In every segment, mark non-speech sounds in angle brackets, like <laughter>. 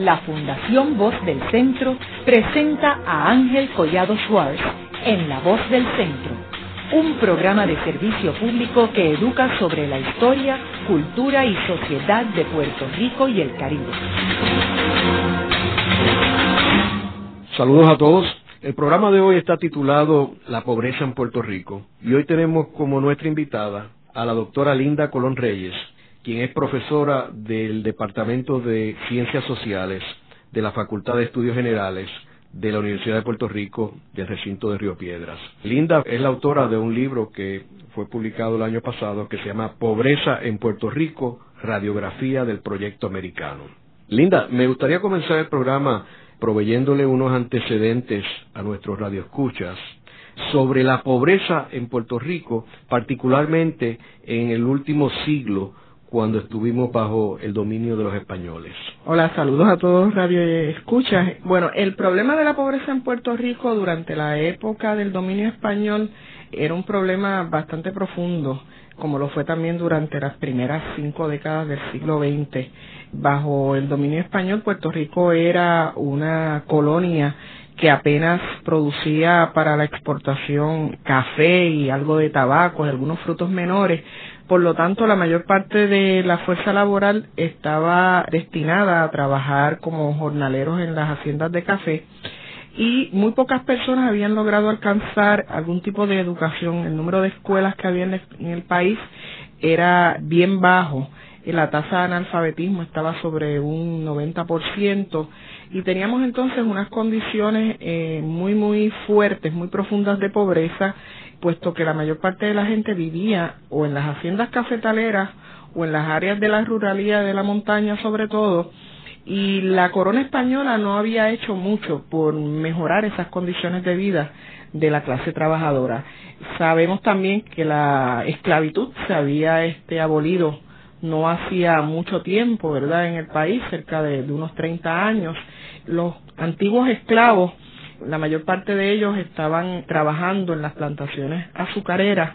la Fundación Voz del Centro presenta a Ángel Collado Schwartz en La Voz del Centro, un programa de servicio público que educa sobre la historia, cultura y sociedad de Puerto Rico y el Caribe. Saludos a todos. El programa de hoy está titulado La pobreza en Puerto Rico y hoy tenemos como nuestra invitada a la doctora Linda Colón Reyes, quien es profesora del Departamento de Ciencias Sociales de la Facultad de Estudios Generales de la Universidad de Puerto Rico del recinto de Río Piedras. Linda es la autora de un libro que fue publicado el año pasado que se llama Pobreza en Puerto Rico, radiografía del proyecto americano. Linda, me gustaría comenzar el programa proveyéndole unos antecedentes a nuestros radioescuchas sobre la pobreza en Puerto Rico, particularmente en el último siglo cuando estuvimos bajo el dominio de los españoles. Hola, saludos a todos Radio Escuchas. Bueno, el problema de la pobreza en Puerto Rico durante la época del dominio español era un problema bastante profundo, como lo fue también durante las primeras cinco décadas del siglo XX. Bajo el dominio español, Puerto Rico era una colonia que apenas producía para la exportación café y algo de tabaco y algunos frutos menores, por lo tanto, la mayor parte de la fuerza laboral estaba destinada a trabajar como jornaleros en las haciendas de café y muy pocas personas habían logrado alcanzar algún tipo de educación. El número de escuelas que había en el país era bien bajo. La tasa de analfabetismo estaba sobre un 90% y teníamos entonces unas condiciones eh, muy, muy fuertes, muy profundas de pobreza puesto que la mayor parte de la gente vivía o en las haciendas cafetaleras o en las áreas de la ruralidad de la montaña sobre todo, y la corona española no había hecho mucho por mejorar esas condiciones de vida de la clase trabajadora. Sabemos también que la esclavitud se había este abolido no hacía mucho tiempo, ¿verdad?, en el país, cerca de, de unos 30 años. Los antiguos esclavos la mayor parte de ellos estaban trabajando en las plantaciones azucareras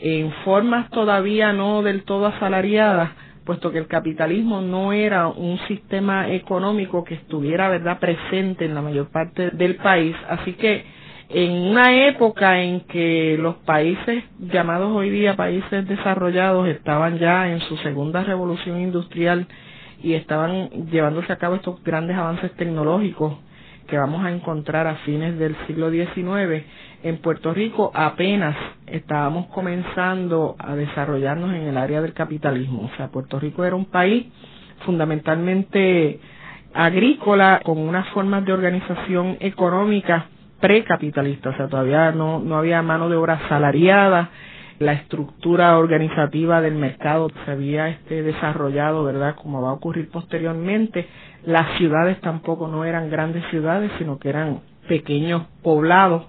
en formas todavía no del todo asalariadas, puesto que el capitalismo no era un sistema económico que estuviera verdad presente en la mayor parte del país, así que en una época en que los países llamados hoy día países desarrollados estaban ya en su segunda revolución industrial y estaban llevándose a cabo estos grandes avances tecnológicos que vamos a encontrar a fines del siglo XIX, en Puerto Rico apenas estábamos comenzando a desarrollarnos en el área del capitalismo. O sea, Puerto Rico era un país fundamentalmente agrícola con unas formas de organización económica precapitalista, o sea, todavía no, no había mano de obra salariada, la estructura organizativa del mercado se había este, desarrollado, ¿verdad? Como va a ocurrir posteriormente. Las ciudades tampoco no eran grandes ciudades, sino que eran pequeños poblados,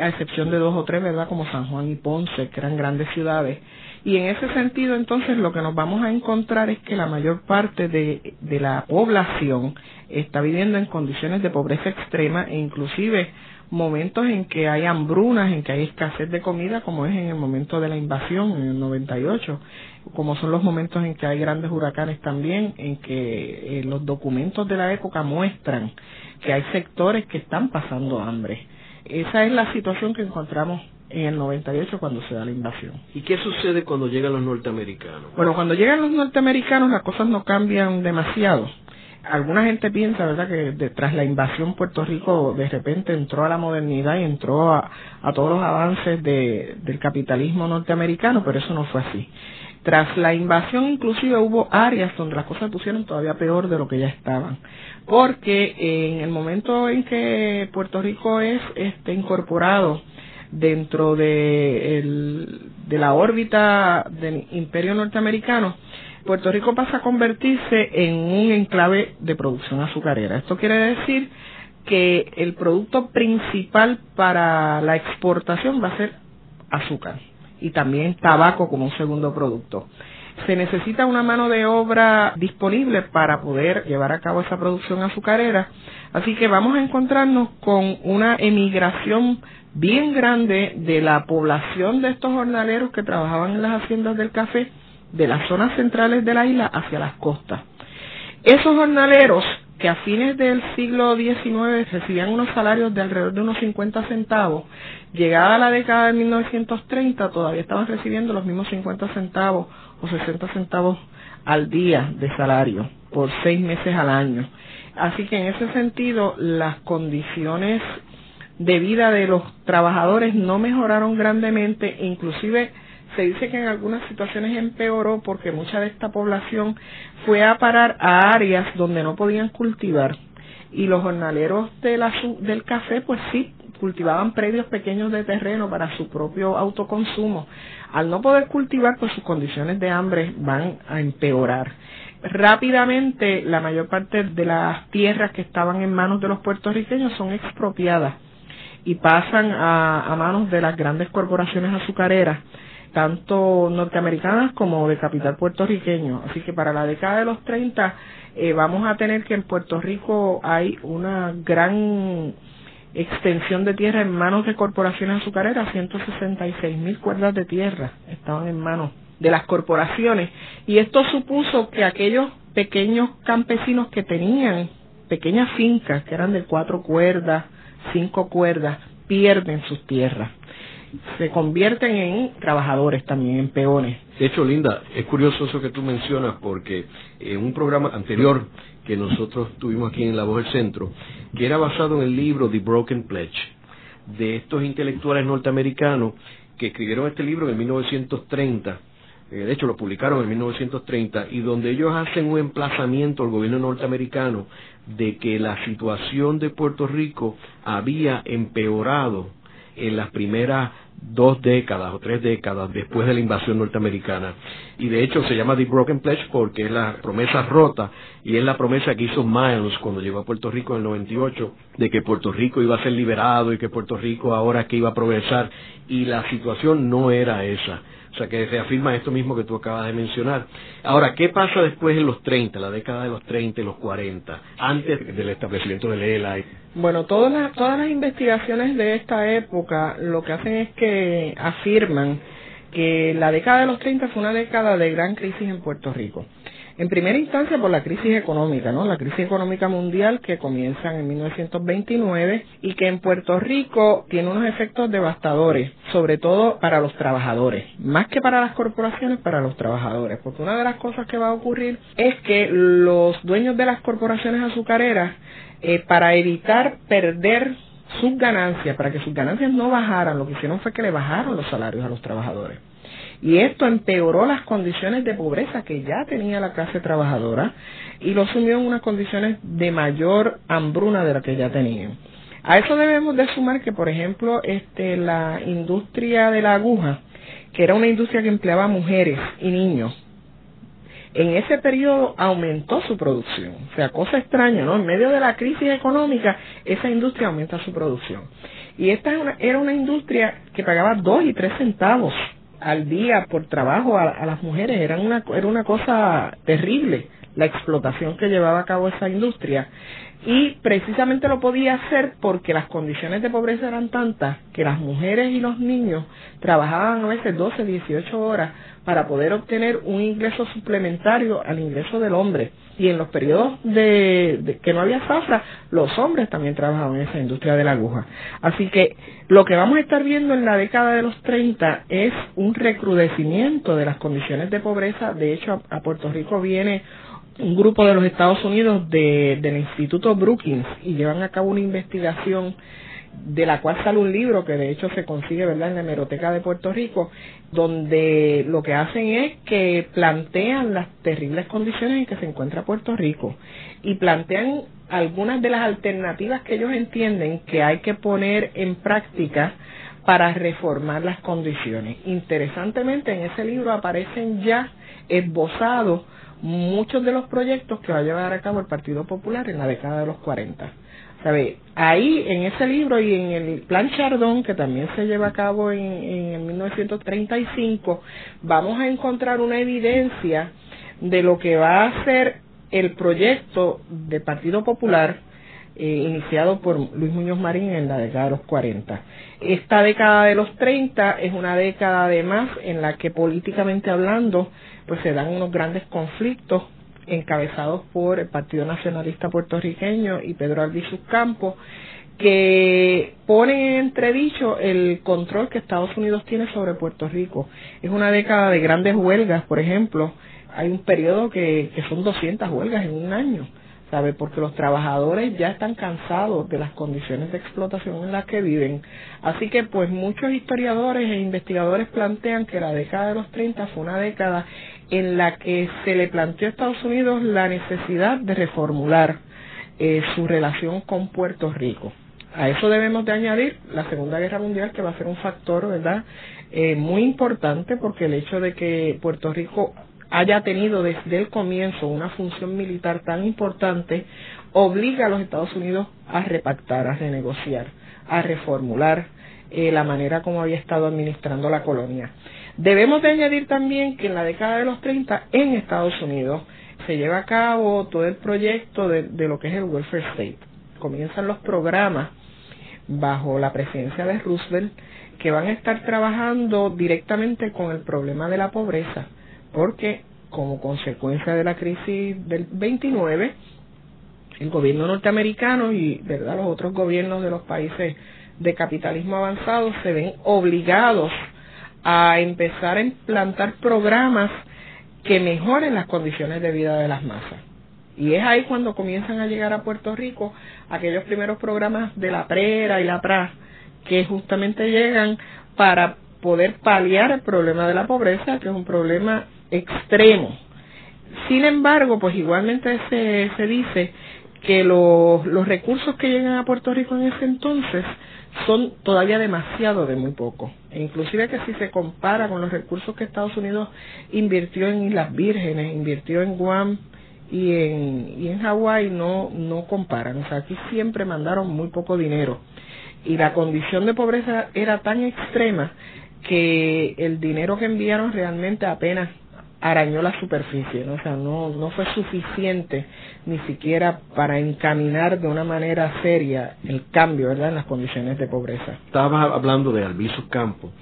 a excepción de dos o tres, ¿verdad? Como San Juan y Ponce, que eran grandes ciudades. Y en ese sentido, entonces, lo que nos vamos a encontrar es que la mayor parte de, de la población está viviendo en condiciones de pobreza extrema e inclusive momentos en que hay hambrunas, en que hay escasez de comida, como es en el momento de la invasión, en el 98, como son los momentos en que hay grandes huracanes también, en que eh, los documentos de la época muestran que hay sectores que están pasando hambre. Esa es la situación que encontramos en el 98 cuando se da la invasión. ¿Y qué sucede cuando llegan los norteamericanos? Bueno, cuando llegan los norteamericanos las cosas no cambian demasiado alguna gente piensa, ¿verdad?, que tras la invasión Puerto Rico de repente entró a la modernidad y entró a, todos los avances de, del capitalismo norteamericano, pero eso no fue así. Tras la invasión inclusive hubo áreas donde las cosas pusieron todavía peor de lo que ya estaban, porque en el momento en que Puerto Rico es este incorporado dentro de, el, de la órbita del imperio norteamericano, Puerto Rico pasa a convertirse en un enclave de producción azucarera. Esto quiere decir que el producto principal para la exportación va a ser azúcar y también tabaco como un segundo producto. Se necesita una mano de obra disponible para poder llevar a cabo esa producción azucarera, así que vamos a encontrarnos con una emigración bien grande de la población de estos jornaleros que trabajaban en las haciendas del café de las zonas centrales de la isla hacia las costas. Esos jornaleros que a fines del siglo XIX recibían unos salarios de alrededor de unos 50 centavos, llegada la década de 1930 todavía estaban recibiendo los mismos 50 centavos o 60 centavos al día de salario por seis meses al año. Así que en ese sentido las condiciones de vida de los trabajadores no mejoraron grandemente, inclusive se dice que en algunas situaciones empeoró porque mucha de esta población fue a parar a áreas donde no podían cultivar y los jornaleros de la, del café pues sí cultivaban predios pequeños de terreno para su propio autoconsumo. Al no poder cultivar pues sus condiciones de hambre van a empeorar. Rápidamente la mayor parte de las tierras que estaban en manos de los puertorriqueños son expropiadas y pasan a manos de las grandes corporaciones azucareras tanto norteamericanas como de capital puertorriqueño. Así que para la década de los 30 eh, vamos a tener que en Puerto Rico hay una gran extensión de tierra en manos de corporaciones azucareras, 166 mil cuerdas de tierra estaban en manos de las corporaciones. Y esto supuso que aquellos pequeños campesinos que tenían pequeñas fincas que eran de cuatro cuerdas, cinco cuerdas, pierden sus tierras se convierten en trabajadores también, en peones. De hecho, Linda, es curioso eso que tú mencionas porque en un programa anterior que nosotros tuvimos aquí en La Voz del Centro, que era basado en el libro The Broken Pledge, de estos intelectuales norteamericanos que escribieron este libro en 1930, eh, de hecho lo publicaron en 1930, y donde ellos hacen un emplazamiento al gobierno norteamericano de que la situación de Puerto Rico había empeorado en las primeras dos décadas o tres décadas después de la invasión norteamericana. Y de hecho se llama The Broken Pledge porque es la promesa rota y es la promesa que hizo Miles cuando llegó a Puerto Rico en el 98 de que Puerto Rico iba a ser liberado y que Puerto Rico ahora que iba a progresar y la situación no era esa. O sea, que reafirma esto mismo que tú acabas de mencionar. Ahora, ¿qué pasa después en los 30, la década de los 30 y los 40, antes del establecimiento del ELA? Bueno, todas las, todas las investigaciones de esta época lo que hacen es que afirman que la década de los 30 fue una década de gran crisis en Puerto Rico. En primera instancia por la crisis económica, ¿no? La crisis económica mundial que comienza en 1929 y que en Puerto Rico tiene unos efectos devastadores, sobre todo para los trabajadores, más que para las corporaciones, para los trabajadores, porque una de las cosas que va a ocurrir es que los dueños de las corporaciones azucareras, eh, para evitar perder sus ganancias, para que sus ganancias no bajaran, lo que hicieron fue que le bajaron los salarios a los trabajadores. Y esto empeoró las condiciones de pobreza que ya tenía la clase trabajadora y lo sumió en unas condiciones de mayor hambruna de la que ya tenían. A eso debemos de sumar que, por ejemplo, este, la industria de la aguja, que era una industria que empleaba mujeres y niños, en ese periodo aumentó su producción. O sea, cosa extraña, ¿no? En medio de la crisis económica, esa industria aumenta su producción. Y esta era una industria que pagaba dos y tres centavos al día por trabajo a, las mujeres era una, era una cosa terrible la explotación que llevaba a cabo esa industria y precisamente lo podía hacer porque las condiciones de pobreza eran tantas que las mujeres y los niños trabajaban a veces 12, 18 horas para poder obtener un ingreso suplementario al ingreso del hombre. Y en los periodos de, que no había zafra, los hombres también trabajaban en esa industria de la aguja. Así que lo que vamos a estar viendo en la década de los 30 es un recrudecimiento de las condiciones de pobreza. De hecho, a, Puerto Rico viene un grupo de los Estados Unidos del Instituto Brookings y llevan a cabo una investigación de la cual sale un libro que de hecho se consigue verdad en la hemeroteca de Puerto Rico donde lo que hacen es que plantean las terribles condiciones en que se encuentra Puerto Rico y plantean algunas de las alternativas que ellos entienden que hay que poner en práctica para reformar las condiciones. Interesantemente, en ese libro aparecen ya esbozados muchos de los proyectos que va a llevar a cabo el Partido Popular en la década de los 40. ¿Sabe? Ahí, en ese libro y en el Plan Chardón, que también se lleva a cabo en, en 1935, vamos a encontrar una evidencia de lo que va a ser el proyecto del Partido Popular eh, iniciado por Luis Muñoz Marín en la década de los 40. Esta década de los 30 es una década además en la que políticamente hablando pues se dan unos grandes conflictos encabezados por el Partido Nacionalista Puertorriqueño y Pedro Albizu Campos, que ponen en entredicho el control que Estados Unidos tiene sobre Puerto Rico. Es una década de grandes huelgas, por ejemplo, hay un periodo que, que son 200 huelgas en un año ¿sabe? Porque los trabajadores ya están cansados de las condiciones de explotación en las que viven. Así que, pues, muchos historiadores e investigadores plantean que la década de los 30 fue una década en la que se le planteó a Estados Unidos la necesidad de reformular eh, su relación con Puerto Rico. A eso debemos de añadir la Segunda Guerra Mundial, que va a ser un factor, ¿verdad?, eh, muy importante porque el hecho de que Puerto Rico haya tenido desde el comienzo una función militar tan importante, obliga a los Estados Unidos a repactar, a renegociar, a reformular eh, la manera como había estado administrando la colonia. Debemos de añadir también que en la década de los 30 en Estados Unidos se lleva a cabo todo el proyecto de, lo que es el welfare state. Comienzan los programas bajo la presidencia de Roosevelt que van a estar trabajando directamente con el problema de la pobreza porque como consecuencia de la crisis del 29, el gobierno norteamericano y verdad los otros gobiernos de los países de capitalismo avanzado se ven obligados a empezar a implantar programas que mejoren las condiciones de vida de las masas. Y es ahí cuando comienzan a llegar a Puerto Rico aquellos primeros programas de la PRERA y la PRA que justamente llegan para poder paliar el problema de la pobreza, que es un problema extremo. Sin embargo, pues igualmente se, se dice que los, los recursos que llegan a Puerto Rico en ese entonces son todavía demasiado de muy poco. E inclusive que si se compara con los recursos que Estados Unidos invirtió en Islas Vírgenes, invirtió en Guam y en, y en Hawái, no, no comparan. O sea, aquí siempre mandaron muy poco dinero. Y la condición de pobreza era tan extrema que el dinero que enviaron realmente apenas arañó la superficie, ¿no? o sea, no, no fue suficiente ni siquiera para encaminar de una manera seria el cambio, ¿verdad?, en las condiciones de pobreza. Estabas hablando de Albizu Campo,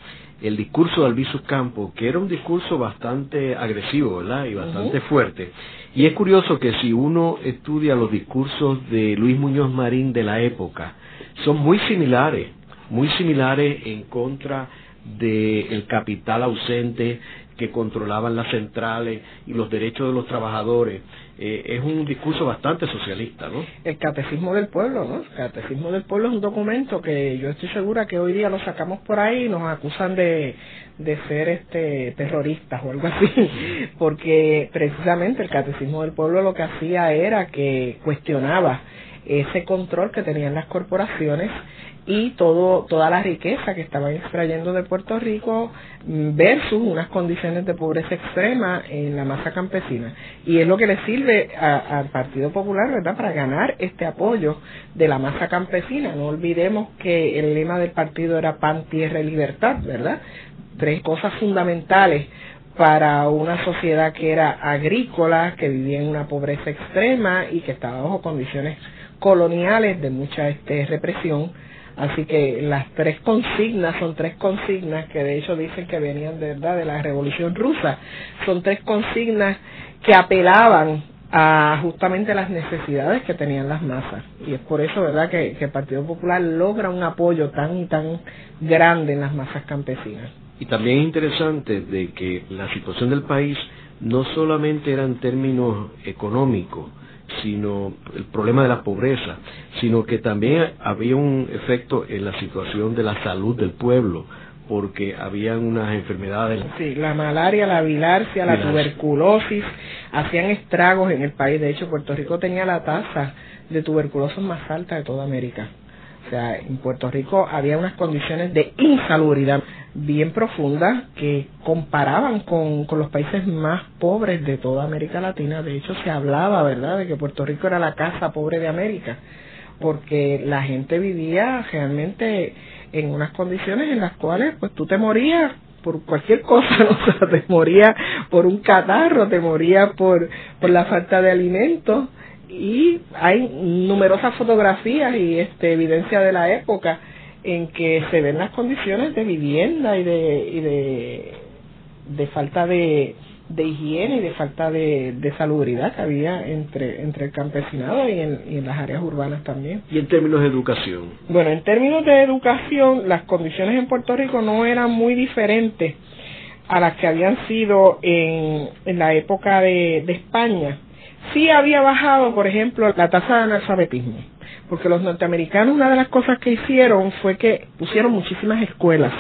el discurso de Albizu Campo, que era un discurso bastante agresivo, ¿verdad?, y bastante fuerte. Y es curioso que si uno estudia los discursos de Luis Muñoz Marín de la época, son muy similares, muy similares en contra del capital ausente, que controlaban las centrales y los derechos de los trabajadores. Eh, es un discurso bastante socialista, ¿no? El Catecismo del Pueblo, ¿no? El Catecismo del Pueblo es un documento que yo estoy segura que hoy día lo sacamos por ahí y nos acusan de, de ser este terroristas o algo así, <laughs> porque precisamente el Catecismo del Pueblo lo que hacía era que cuestionaba ese control que tenían las corporaciones y todo toda la riqueza que estaban extrayendo de Puerto Rico versus unas condiciones de pobreza extrema en la masa campesina. Y es lo que le sirve al Partido Popular verdad para ganar este apoyo de la masa campesina. No olvidemos que el lema del partido era pan tierra y libertad verdad tres cosas fundamentales para una sociedad que era agrícola, que vivía en una pobreza extrema y que estaba bajo condiciones coloniales de mucha este, represión Así que las tres consignas son tres consignas que de hecho dicen que venían de verdad de la Revolución Rusa. Son tres consignas que apelaban a justamente las necesidades que tenían las masas. Y es por eso, ¿verdad?, que, el Partido Popular logra un apoyo tan y tan grande en las masas campesinas. Y también es interesante de que la situación del país no solamente era en términos económicos, sino el problema de la pobreza, sino que también había un efecto en la situación de la salud del pueblo, porque habían unas enfermedades. Sí, la malaria, la bilarcia, la tuberculosis, hacían estragos en el país. De hecho, Puerto Rico tenía la tasa de tuberculosis más alta de toda América. O sea, en Puerto Rico había unas condiciones de insalubridad bien profundas que comparaban con, con los países más pobres de toda América Latina. De hecho, se hablaba, ¿verdad?, de que Puerto Rico era la casa pobre de América, porque la gente vivía realmente en unas condiciones en las cuales, pues, tú te morías por cualquier cosa, <laughs> o sea, te morías por un catarro, te morías por, por la falta de alimentos y hay numerosas fotografías y este evidencia de la época en que se ven las condiciones de vivienda y de, y de, de falta de, de higiene y de falta de, de salubridad que había entre, entre el campesinado y en, y en las áreas urbanas también. ¿Y en términos de educación? Bueno, en términos de educación, las condiciones en Puerto Rico no eran muy diferentes a las que habían sido en, en la época de, de España. Sí había bajado, por ejemplo, la tasa de analfabetismo, porque los norteamericanos una de las cosas que hicieron fue que pusieron muchísimas escuelas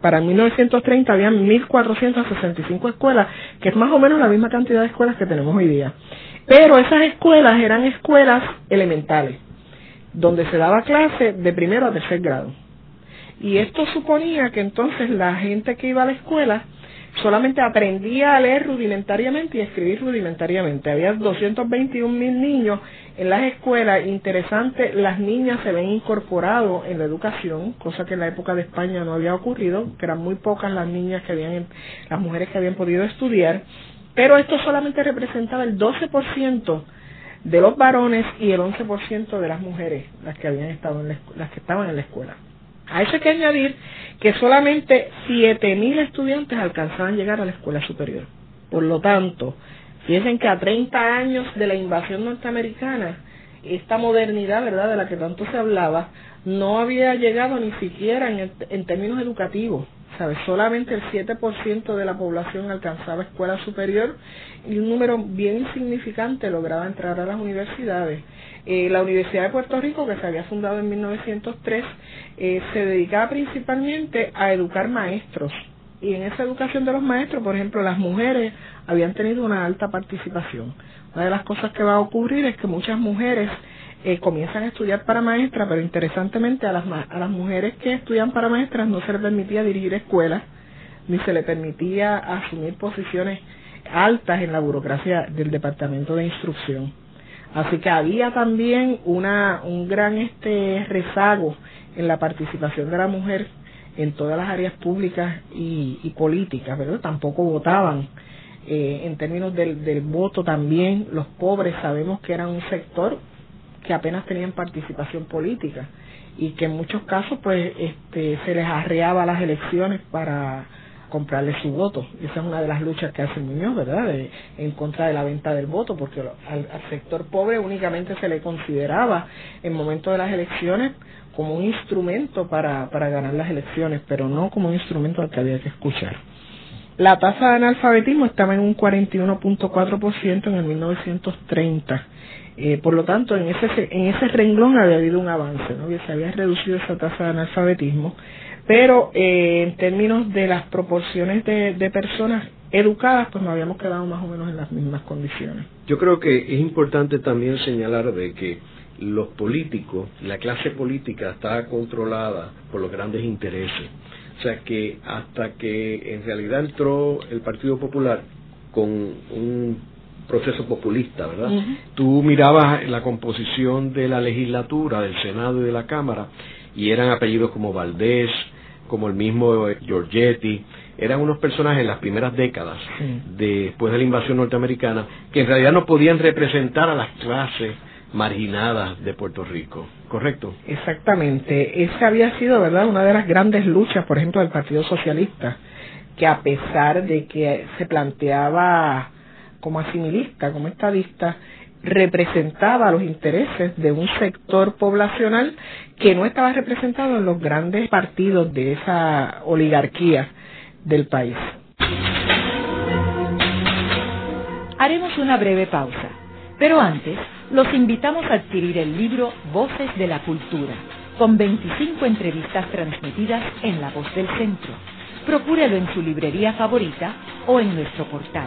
para 1930 había 1.465 escuelas, que es más o menos la misma cantidad de escuelas que tenemos hoy día. Pero esas escuelas eran escuelas elementales, donde se daba clase de primero a tercer grado. Y esto suponía que entonces la gente que iba a la escuela solamente aprendía a leer rudimentariamente y escribir rudimentariamente. Había 221 mil niños en las escuelas. Interesante, las niñas se ven incorporado en la educación, cosa que en la época de España no había ocurrido, que eran muy pocas las niñas que habían, las mujeres que habían podido estudiar. Pero esto solamente representaba el 12% de los varones y el 11% de las mujeres, las que habían estado en las que estaban en la escuela. A eso hay que añadir que solamente 7.000 estudiantes alcanzaban a llegar a la escuela superior. Por lo tanto, fíjense que a 30 años de la invasión norteamericana, esta modernidad, ¿verdad?, de la que tanto se hablaba, no había llegado ni siquiera en, en términos educativos. ¿sabes? Solamente el 7% de la población alcanzaba escuela superior y un número bien insignificante lograba entrar a las universidades. Eh, la Universidad de Puerto Rico, que se había fundado en 1903, eh, se dedicaba principalmente a educar maestros. Y en esa educación de los maestros, por ejemplo, las mujeres habían tenido una alta participación. Una de las cosas que va a ocurrir es que muchas mujeres eh, comienzan a estudiar para maestras, pero interesantemente a las, a las mujeres que estudian para maestras no se les permitía dirigir escuelas, ni se les permitía asumir posiciones altas en la burocracia del Departamento de Instrucción. Así que había también una, un gran este rezago en la participación de la mujer en todas las áreas públicas y, y políticas, ¿verdad? Tampoco votaban. Eh, en términos del, del voto también, los pobres sabemos que eran un sector que apenas tenían participación política y que en muchos casos pues este, se les arreaba las elecciones para comprarle su voto. Y esa es una de las luchas que hace Muñoz, ¿verdad? en contra de la venta del voto, porque al, sector pobre únicamente se le consideraba en momento de las elecciones como un instrumento para, para ganar las elecciones, pero no como un instrumento al que había que escuchar. La tasa de analfabetismo estaba en un 41.4% en el 1930. Eh, por lo tanto, en ese, en ese renglón había habido un avance, ¿no? se había reducido esa tasa de analfabetismo pero eh, en términos de las proporciones de, de personas educadas, pues nos habíamos quedado más o menos en las mismas condiciones. Yo creo que es importante también señalar de que los políticos, la clase política está controlada por los grandes intereses. O sea que hasta que en realidad entró el Partido Popular con un proceso populista, ¿verdad? Tú mirabas la composición de la legislatura, del Senado y de la Cámara, y eran apellidos como Valdés, como el mismo Giorgetti, eran unos personajes en las primeras décadas después de la invasión norteamericana que en realidad no podían representar a las clases marginadas de Puerto Rico, ¿correcto? Exactamente, esa había sido, ¿verdad?, una de las grandes luchas, por ejemplo, del Partido Socialista, que a pesar de que se planteaba como asimilista, como estadista, representaba los intereses de un sector poblacional que no estaba representado en los grandes partidos de esa oligarquía del país. Haremos una breve pausa, pero antes los invitamos a adquirir el libro Voces de la Cultura, con 25 entrevistas transmitidas en La Voz del Centro. Procúrelo en su librería favorita o en nuestro portal.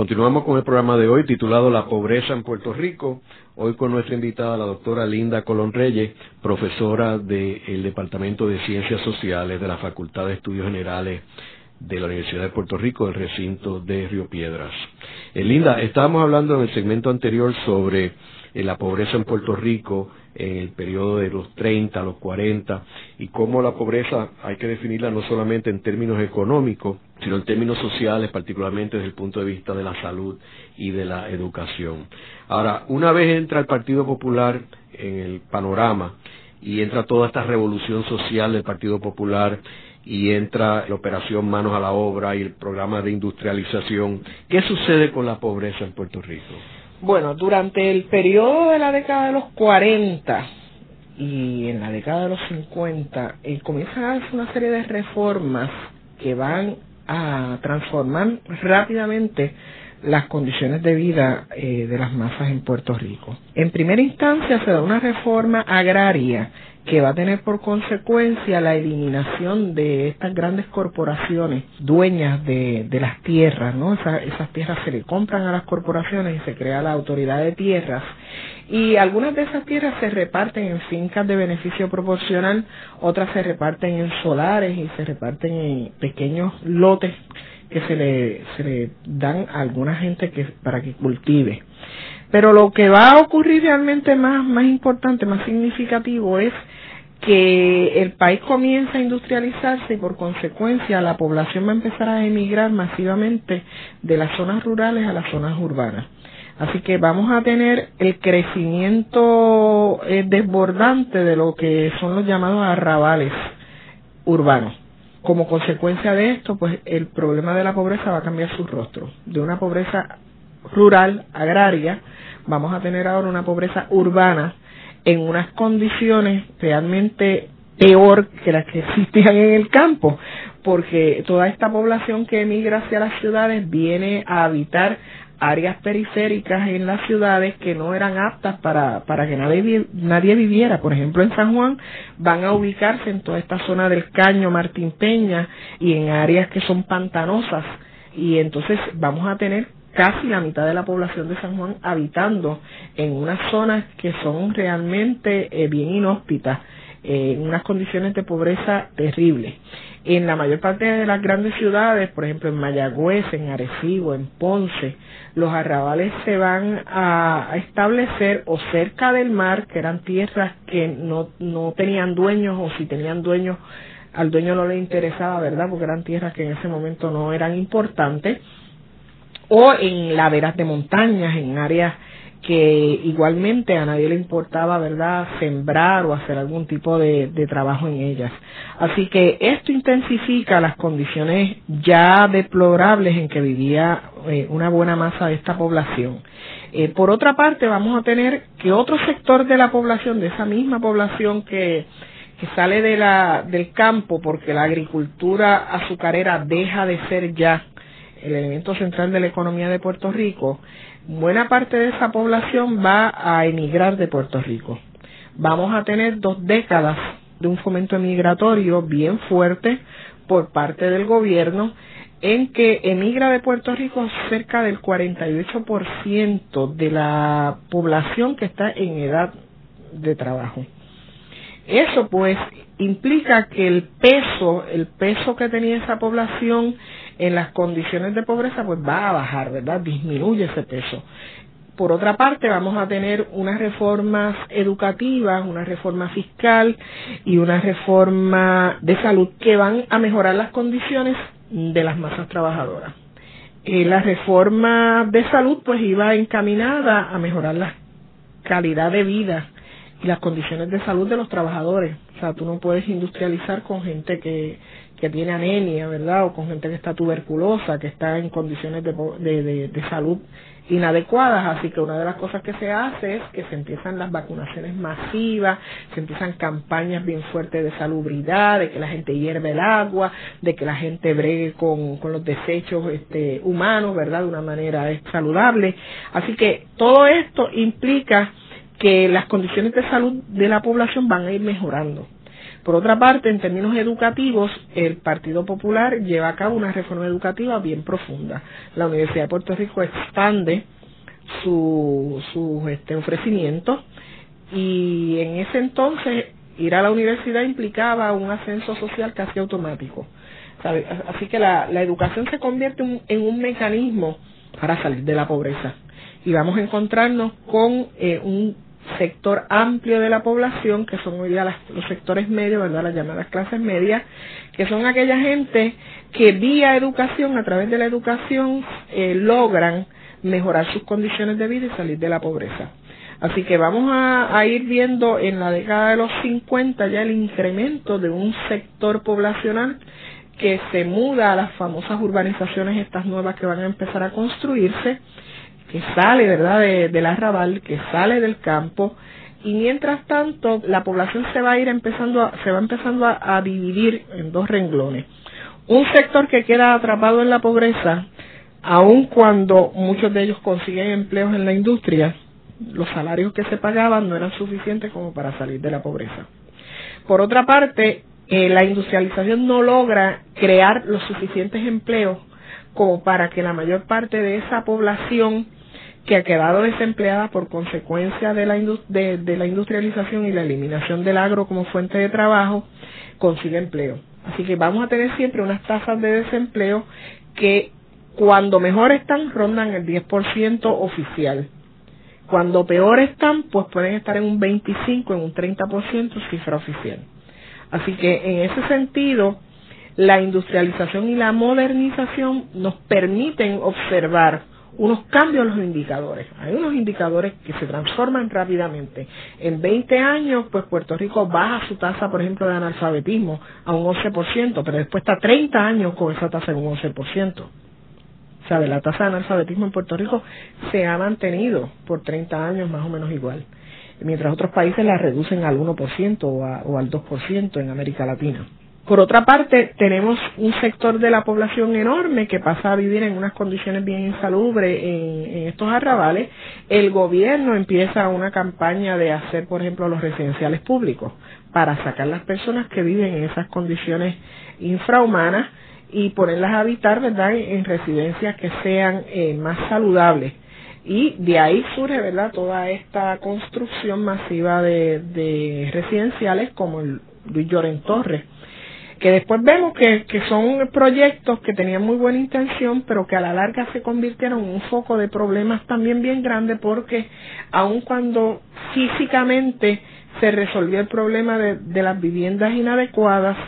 Continuamos con el programa de hoy titulado La pobreza en Puerto Rico. Hoy con nuestra invitada, la doctora Linda Colón Reyes, profesora del Departamento de Ciencias Sociales de la Facultad de Estudios Generales de la Universidad de Puerto Rico, del recinto de Río Piedras. Eh, Linda, estábamos hablando en el segmento anterior sobre eh, la pobreza en Puerto Rico en el periodo de los 30 a los 40 y cómo la pobreza hay que definirla no solamente en términos económicos, sino en términos sociales, particularmente desde el punto de vista de la salud y de la educación. Ahora, una vez entra el Partido Popular en el panorama y entra toda esta revolución social del Partido Popular y entra la operación Manos a la Obra y el programa de industrialización, ¿qué sucede con la pobreza en Puerto Rico? Bueno, durante el periodo de la década de los 40 y en la década de los 50 eh, comienzan a hacer una serie de reformas que van a transformar rápidamente las condiciones de vida eh, de las masas en Puerto Rico. En primera instancia se da una reforma agraria que va a tener por consecuencia la eliminación de estas grandes corporaciones dueñas de, de las tierras, ¿no? esas tierras se le compran a las corporaciones y se crea la autoridad de tierras y algunas de esas tierras se reparten en fincas de beneficio proporcional, otras se reparten en solares y se reparten en pequeños lotes que se le, se le dan a alguna gente que para que cultive. Pero lo que va a ocurrir realmente más, más importante, más significativo es que el país comienza a industrializarse y por consecuencia la población va a empezar a emigrar masivamente de las zonas rurales a las zonas urbanas. Así que vamos a tener el crecimiento eh, desbordante de lo que son los llamados arrabales urbanos. Como consecuencia de esto, pues el problema de la pobreza va a cambiar su rostro. De una pobreza rural, agraria, vamos a tener ahora una pobreza urbana en unas condiciones realmente peor que las que existían en el campo, porque toda esta población que emigra hacia las ciudades viene a habitar áreas periféricas en las ciudades que no eran aptas para, para que nadie, nadie viviera. Por ejemplo, en San Juan van a ubicarse en toda esta zona del Caño, Martín Peña y en áreas que son pantanosas. Y entonces vamos a tener casi la mitad de la población de San Juan habitando en unas zonas que son realmente eh, bien inhóspitas, eh, en unas condiciones de pobreza terribles. En la mayor parte de las grandes ciudades, por ejemplo en Mayagüez, en Arecibo, en Ponce, los arrabales se van a, establecer o cerca del mar, que eran tierras que no, no tenían dueños o si tenían dueños, al dueño no le interesaba, ¿verdad? Porque eran tierras que en ese momento no eran importantes o en laderas de montañas, en áreas que igualmente a nadie le importaba, ¿verdad?, sembrar o hacer algún tipo de, trabajo en ellas. Así que esto intensifica las condiciones ya deplorables en que vivía eh, una buena masa de esta población. Eh, por otra parte, vamos a tener que otro sector de la población, de esa misma población que, que sale de la, del campo porque la agricultura azucarera deja de ser ya el elemento central de la economía de Puerto Rico, buena parte de esa población va a emigrar de Puerto Rico. Vamos a tener dos décadas de un fomento migratorio bien fuerte por parte del gobierno en que emigra de Puerto Rico cerca del 48% de la población que está en edad de trabajo. Eso pues implica que el peso, el peso que tenía esa población en las condiciones de pobreza pues va a bajar, ¿verdad? Disminuye ese peso. Por otra parte, vamos a tener unas reformas educativas, una reforma fiscal y una reforma de salud que van a mejorar las condiciones de las masas trabajadoras. Eh, la reforma de salud pues iba encaminada a mejorar la calidad de vida y las condiciones de salud de los trabajadores. O sea, tú no puedes industrializar con gente que que tiene anemia, ¿verdad? O con gente que está tuberculosa, que está en condiciones de, de, de, salud inadecuadas. Así que una de las cosas que se hace es que se empiezan las vacunaciones masivas, se empiezan campañas bien fuertes de salubridad, de que la gente hierve el agua, de que la gente bregue con, con los desechos este, humanos, ¿verdad? De una manera saludable. Así que todo esto implica que las condiciones de salud de la población van a ir mejorando. Por otra parte, en términos educativos, el Partido Popular lleva a cabo una reforma educativa bien profunda. La Universidad de Puerto Rico expande su, su este, ofrecimiento y en ese entonces ir a la universidad implicaba un ascenso social casi automático. Así que la, la educación se convierte en un mecanismo para salir de la pobreza. Y vamos a encontrarnos con eh, un sector amplio de la población, que son hoy día los sectores medios, ¿verdad? las llamadas clases medias, que son aquella gente que vía educación, a través de la educación, eh, logran mejorar sus condiciones de vida y salir de la pobreza. Así que vamos a, ir viendo en la década de los 50 ya el incremento de un sector poblacional que se muda a las famosas urbanizaciones estas nuevas que van a empezar a construirse, que sale, ¿verdad?, de, del arrabal, que sale del campo, y mientras tanto la población se va a ir empezando a, se va empezando a, a dividir en dos renglones. Un sector que queda atrapado en la pobreza, aun cuando muchos de ellos consiguen empleos en la industria, los salarios que se pagaban no eran suficientes como para salir de la pobreza. Por otra parte, eh, la industrialización no logra crear los suficientes empleos como para que la mayor parte de esa población que ha quedado desempleada por consecuencia de la, de la industrialización y la eliminación del agro como fuente de trabajo consiga empleo. Así que vamos a tener siempre unas tasas de desempleo que cuando mejor están rondan el 10% oficial cuando peor están, pues pueden estar en un 25, en un 30% cifra oficial. Así que en ese sentido, la industrialización y la modernización nos permiten observar unos cambios en los indicadores. Hay unos indicadores que se transforman rápidamente. En 20 años, pues Puerto Rico baja su tasa, por ejemplo, de analfabetismo a un 11%, pero después está 30 años con esa tasa en un 11% de La tasa de analfabetismo en Puerto Rico se ha mantenido por 30 años más o menos igual, mientras otros países la reducen al 1% o, o al 2% en América Latina. Por otra parte, tenemos un sector de la población enorme que pasa a vivir en unas condiciones bien insalubres en, estos arrabales. El gobierno empieza una campaña de hacer, por ejemplo, los residenciales públicos para sacar las personas que viven en esas condiciones infrahumanas y ponerlas a habitar, ¿verdad?, en residencias que sean eh, más saludables. Y de ahí surge, ¿verdad?, toda esta construcción masiva de, de residenciales como el Luis Lloren Torres, que después vemos que, que son proyectos que tenían muy buena intención, pero que a la larga se convirtieron en un foco de problemas también bien grande porque aun cuando físicamente se resolvió el problema de, de las viviendas inadecuadas,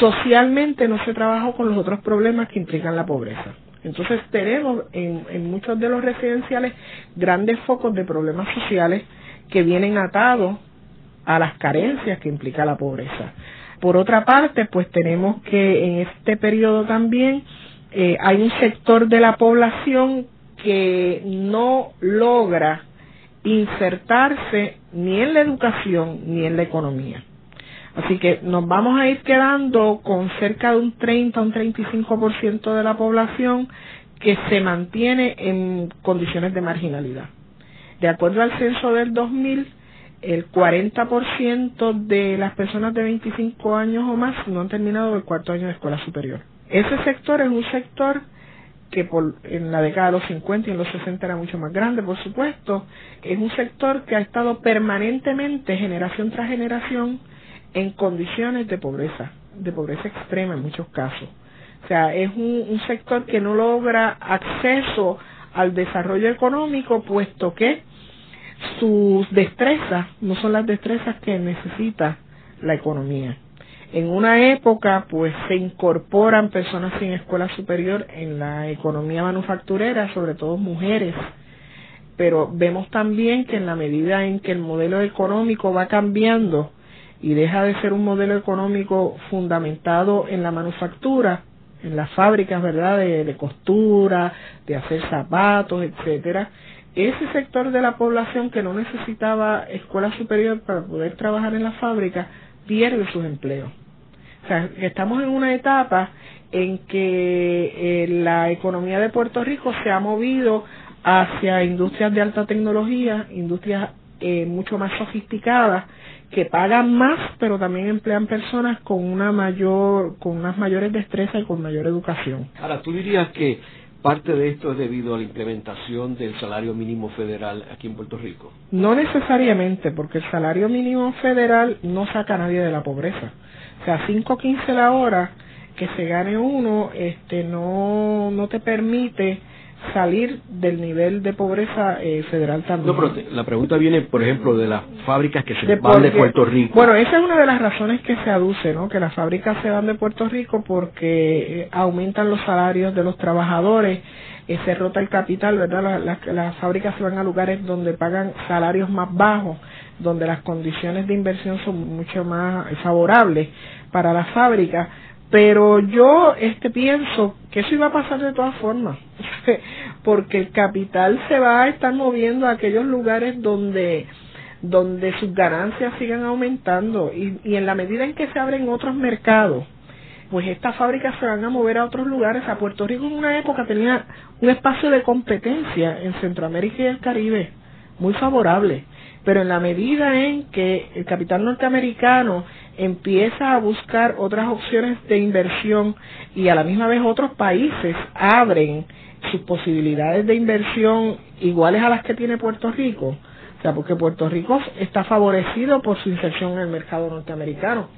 socialmente no se trabajó con los otros problemas que implican la pobreza. Entonces tenemos en, en muchos de los residenciales grandes focos de problemas sociales que vienen atados a las carencias que implica la pobreza. Por otra parte, pues tenemos que en este periodo también eh, hay un sector de la población que no logra insertarse ni en la educación ni en la economía. Así que nos vamos a ir quedando con cerca de un 30 un 35% de la población que se mantiene en condiciones de marginalidad. De acuerdo al censo del 2000, el 40% de las personas de 25 años o más no han terminado el cuarto año de escuela superior. Ese sector es un sector que por, en la década de los 50 y en los 60 era mucho más grande, por supuesto, es un sector que ha estado permanentemente, generación tras generación, en condiciones de pobreza, de pobreza extrema en muchos casos. O sea, es un, sector que no logra acceso al desarrollo económico, puesto que sus destrezas no son las destrezas que necesita la economía. En una época, pues se incorporan personas sin escuela superior en la economía manufacturera, sobre todo mujeres, pero vemos también que en la medida en que el modelo económico va cambiando, y deja de ser un modelo económico fundamentado en la manufactura, en las fábricas, ¿verdad?, de, costura, de hacer zapatos, etcétera, ese sector de la población que no necesitaba escuela superior para poder trabajar en la fábrica pierde sus empleos. O sea, estamos en una etapa en que eh, la economía de Puerto Rico se ha movido hacia industrias de alta tecnología, industrias eh, mucho más sofisticadas que pagan más, pero también emplean personas con una mayor, con unas mayores destrezas y con mayor educación. Ahora, tú dirías que parte de esto es debido a la implementación del salario mínimo federal aquí en Puerto Rico. No necesariamente, porque el salario mínimo federal no saca a nadie de la pobreza. O sea, 5.15 la hora que se gane uno, este, no, no te permite salir del nivel de pobreza eh, federal también. No, pero la pregunta viene, por ejemplo, de las fábricas que se van de Puerto Rico. Bueno, esa es una de las razones que se aduce, ¿no? Que las fábricas se van de Puerto Rico porque eh, aumentan los salarios de los trabajadores, eh, se rota el capital, ¿verdad? Las, fábricas se van a lugares donde pagan salarios más bajos, donde las condiciones de inversión son mucho más favorables para las fábricas pero yo este pienso que eso iba a pasar de todas formas <laughs> porque el capital se va a estar moviendo a aquellos lugares donde donde sus ganancias sigan aumentando y, y en la medida en que se abren otros mercados pues estas fábricas se van a mover a otros lugares. A Puerto Rico en una época tenía un espacio de competencia en Centroamérica y el Caribe muy favorable, pero en la medida en que el capital norteamericano empieza a buscar otras opciones de inversión y a la misma vez otros países abren sus posibilidades de inversión iguales a las que tiene Puerto Rico. O sea, porque Puerto Rico está favorecido por su inserción en el mercado norteamericano.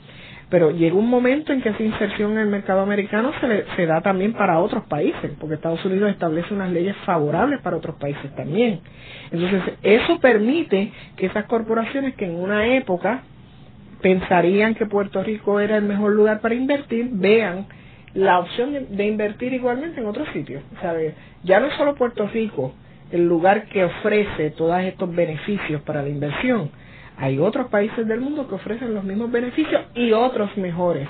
Pero llega un momento en que esa inserción en el mercado americano se, se da también para otros países, porque Estados Unidos establece unas leyes favorables para otros países también. Entonces, eso permite que esas corporaciones que en una época pensarían que Puerto Rico era el mejor lugar para invertir, vean la opción de, invertir igualmente en otros sitios. Ya no es solo Puerto Rico el lugar que ofrece todos estos beneficios para la inversión. Hay otros países del mundo que ofrecen los mismos beneficios y otros mejores.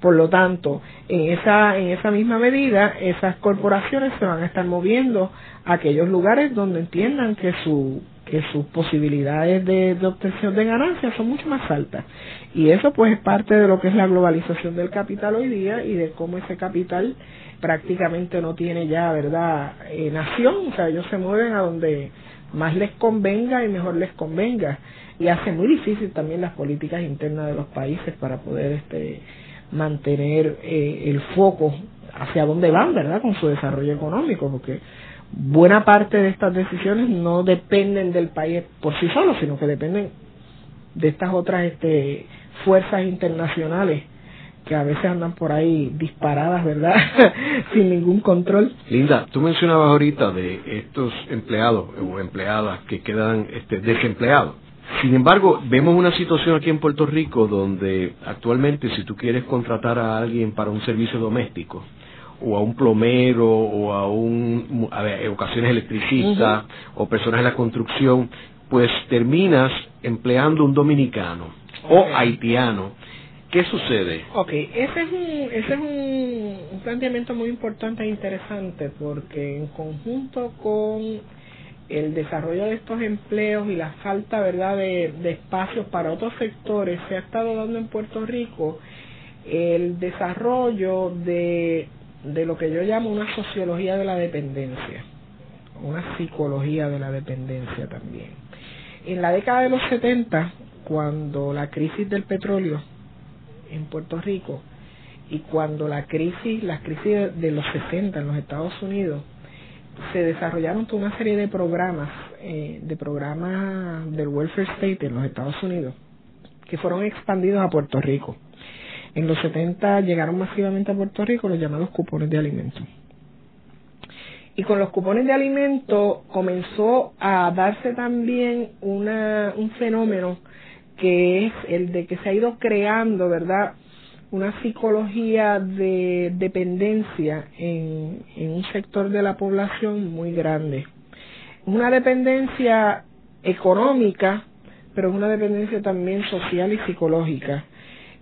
Por lo tanto, en esa, en esa misma medida, esas corporaciones se van a estar moviendo a aquellos lugares donde entiendan que su que sus posibilidades de, obtención de ganancias son mucho más altas. Y eso pues es parte de lo que es la globalización del capital hoy día y de cómo ese capital prácticamente no tiene ya, ¿verdad?, eh, nación, o sea, ellos se mueven a donde más les convenga y mejor les convenga. Y hace muy difícil también las políticas internas de los países para poder este mantener eh, el foco hacia dónde van, ¿verdad?, con su desarrollo económico, porque buena parte de estas decisiones no dependen del país por sí solo, sino que dependen de estas otras este, fuerzas internacionales que a veces andan por ahí disparadas, ¿verdad? <laughs> Sin ningún control. Linda, tú mencionabas ahorita de estos empleados o empleadas que quedan este, desempleados. Sin embargo, vemos una situación aquí en Puerto Rico donde actualmente si tú quieres contratar a alguien para un servicio doméstico, o a un plomero o a un a ver, ocasiones electricista o personas en la construcción, pues terminas empleando un dominicano o haitiano. ¿Qué sucede? Ok, ese es, un, ese es un, planteamiento muy importante e interesante porque en conjunto con el desarrollo de estos empleos y la falta verdad de, de espacios para otros sectores se ha estado dando en Puerto Rico el desarrollo de de lo que yo llamo una sociología de la dependencia, una psicología de la dependencia también. En la década de los 70, cuando la crisis del petróleo en Puerto Rico y cuando la crisis, las crisis de los 60 en los Estados Unidos, se desarrollaron toda una serie de programas, eh, de programas del welfare state en los Estados Unidos, que fueron expandidos a Puerto Rico. En los 70 llegaron masivamente a Puerto Rico los llamados cupones de alimentos. Y con los cupones de alimentos comenzó a darse también una, un fenómeno que es el de que se ha ido creando, ¿verdad? Una psicología de dependencia en, un sector de la población muy grande. Una dependencia económica, pero es una dependencia también social y psicológica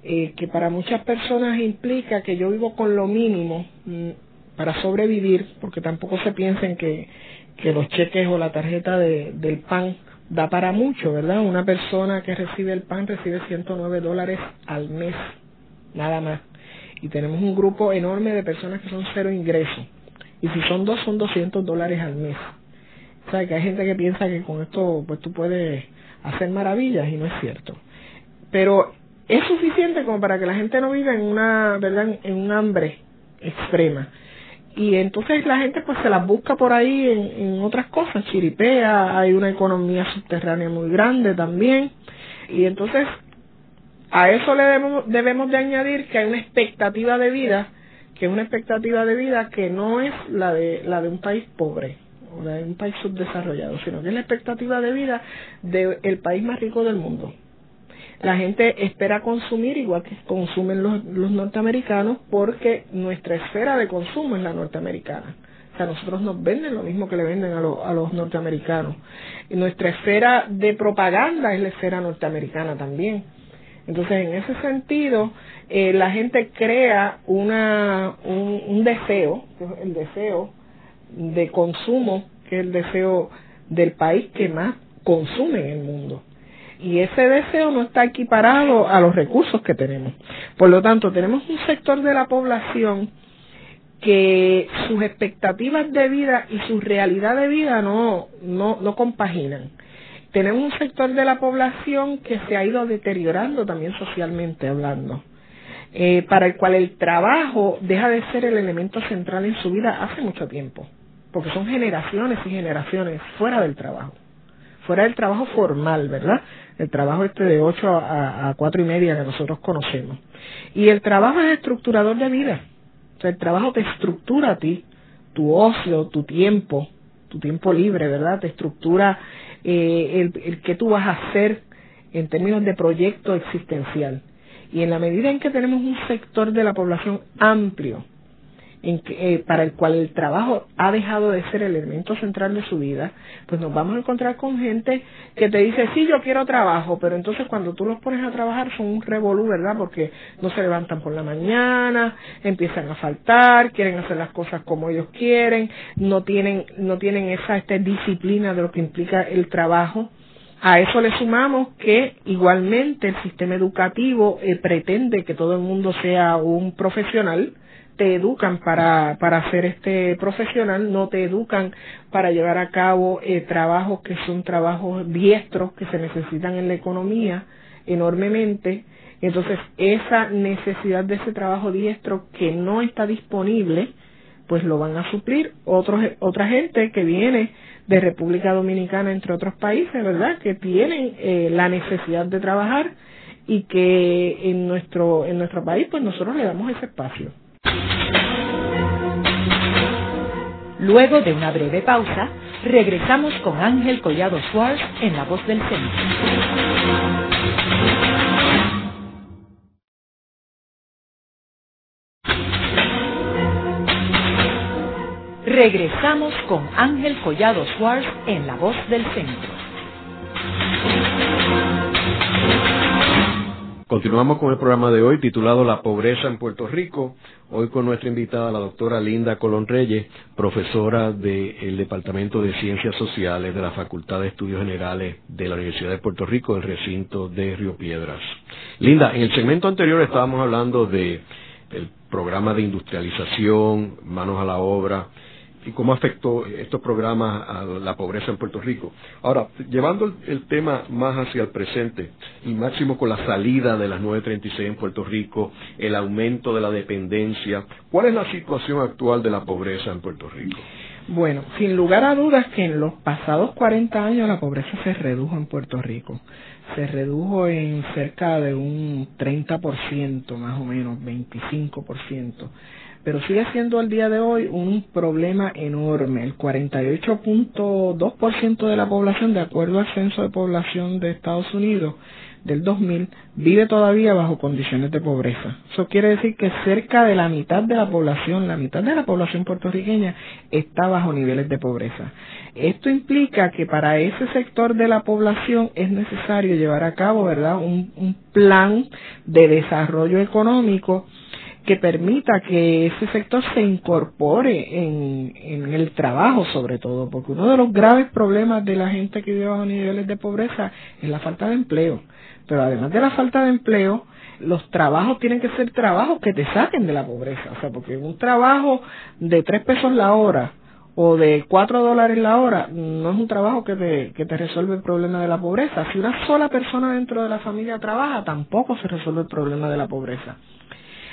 eh, que para muchas personas implica que yo vivo con lo mínimo mm, para sobrevivir, porque tampoco se piensen que, que los cheques o la tarjeta de, del pan da para mucho, ¿verdad? Una persona que recibe el pan recibe 109 dólares al mes, nada más. Y tenemos un grupo enorme de personas que son cero ingresos. Y si son dos, son 200 dólares al mes. O sea, que hay gente que piensa que con esto, pues tú puedes hacer maravillas y no es cierto. Pero es suficiente como para que la gente no viva en una, ¿verdad? En un hambre extrema. Y entonces la gente pues se las busca por ahí en, otras cosas, chiripea, hay una economía subterránea muy grande también. Y entonces a eso le debemos, debemos de añadir que hay una expectativa de vida, que es una expectativa de vida que no es la de, la de un país pobre o de un país subdesarrollado, sino que es la expectativa de vida del país más rico del mundo la gente espera consumir igual que consumen los, los norteamericanos porque nuestra esfera de consumo es la norteamericana. O sea, nosotros nos venden lo mismo que le venden a, a los norteamericanos. Y nuestra esfera de propaganda es la esfera norteamericana también. Entonces, en ese sentido, eh, la gente crea una, un, un deseo, el deseo de consumo, que es el deseo del país que más consume en el mundo y ese deseo no está equiparado a los recursos que tenemos. Por lo tanto, tenemos un sector de la población que sus expectativas de vida y su realidad de vida no, no, no compaginan. Tenemos un sector de la población que se ha ido deteriorando también socialmente hablando, eh, para el cual el trabajo deja de ser el elemento central en su vida hace mucho tiempo, porque son generaciones y generaciones fuera del trabajo fuera del trabajo formal, ¿verdad? El trabajo este de 8 a, a 4 y media que nosotros conocemos. Y el trabajo es estructurador de vida. O sea, el trabajo te estructura a ti, tu ocio, tu tiempo, tu tiempo libre, ¿verdad? Te estructura eh, el, el que tú vas a hacer en términos de proyecto existencial. Y en la medida en que tenemos un sector de la población amplio en eh, para el cual el trabajo ha dejado de ser el elemento central de su vida, pues nos vamos a encontrar con gente que te dice, sí, yo quiero trabajo, pero entonces cuando tú los pones a trabajar son un revolú, ¿verdad? Porque no se levantan por la mañana, empiezan a faltar, quieren hacer las cosas como ellos quieren, no tienen, no tienen esa esta disciplina de lo que implica el trabajo. A eso le sumamos que igualmente el sistema educativo eh, pretende que todo el mundo sea un profesional, te educan para, para ser este profesional, no te educan para llevar a cabo eh, trabajos que son trabajos diestros que se necesitan en la economía enormemente. Entonces, esa necesidad de ese trabajo diestro que no está disponible, pues lo van a suplir otros, otra gente que viene de República Dominicana, entre otros países, ¿verdad? Que tienen eh, la necesidad de trabajar y que en nuestro, en nuestro país, pues nosotros le damos ese espacio. Luego de una breve pausa, regresamos con Ángel Collado Schwartz en La Voz del Centro. Regresamos con Ángel Collado Schwartz en La Voz del Centro. Continuamos con el programa de hoy titulado La pobreza en Puerto Rico. Hoy con nuestra invitada, la doctora Linda Colón Reyes, profesora del Departamento de Ciencias Sociales de la Facultad de Estudios Generales de la Universidad de Puerto Rico, el recinto de Río Piedras. Linda, en el segmento anterior estábamos hablando de el programa de industrialización, manos a la obra, y cómo afectó estos programas a la pobreza en Puerto Rico. Ahora, llevando el, tema más hacia el presente y máximo con la salida de las 936 en Puerto Rico, el aumento de la dependencia, ¿cuál es la situación actual de la pobreza en Puerto Rico? Bueno, sin lugar a dudas que en los pasados 40 años la pobreza se redujo en Puerto Rico. Se redujo en cerca de un 30%, más o menos, 25% pero sigue siendo al día de hoy un problema enorme. El 48.2% de la población, de acuerdo al censo de población de Estados Unidos del 2000, vive todavía bajo condiciones de pobreza. Eso quiere decir que cerca de la mitad de la población, la mitad de la población puertorriqueña, está bajo niveles de pobreza. Esto implica que para ese sector de la población es necesario llevar a cabo, ¿verdad?, un, un plan de desarrollo económico que permita que ese sector se incorpore en, en el trabajo sobre todo, porque uno de los graves problemas de la gente que vive bajo niveles de pobreza es la falta de empleo. Pero además de la falta de empleo, los trabajos tienen que ser trabajos que te saquen de la pobreza. O sea, porque un trabajo de tres pesos la hora o de 4 dólares la hora, no es un trabajo que te, que te resuelve el problema de la pobreza. Si una sola persona dentro de la familia trabaja, tampoco se resuelve el problema de la pobreza.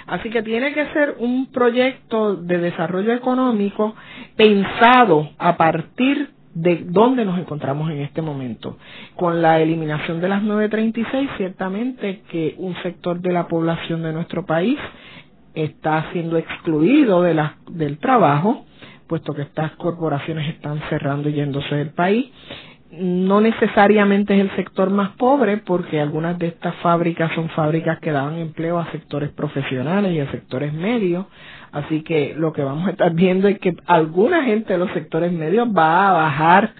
Así que tiene que ser un proyecto de desarrollo económico pensado a partir de dónde nos encontramos en este momento. Con la eliminación de las 936, ciertamente que un sector de la población de nuestro país está siendo excluido de del trabajo, puesto que estas corporaciones están cerrando y yéndose del país. No necesariamente es el sector más pobre, porque algunas de estas fábricas son fábricas que daban empleo a sectores profesionales y a sectores medios. Así que lo que vamos a estar viendo es que alguna gente de los sectores medios va a bajar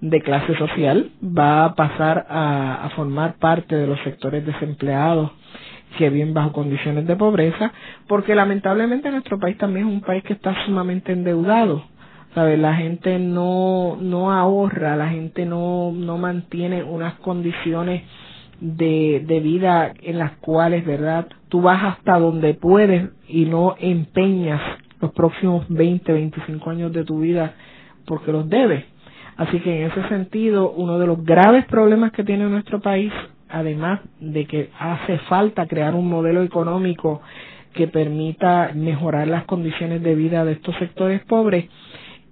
de clase social, va a pasar a, formar parte de los sectores desempleados que viven bajo condiciones de pobreza, porque lamentablemente nuestro país también es un país que está sumamente endeudado. ¿Sabes? La gente no, no ahorra, la gente no, no mantiene unas condiciones de, de vida en las cuales, ¿verdad? Tú vas hasta donde puedes y no empeñas los próximos 20, 25 años de tu vida porque los debes. Así que en ese sentido, uno de los graves problemas que tiene nuestro país además de que hace falta crear un modelo económico que permita mejorar las condiciones de vida de estos sectores pobres,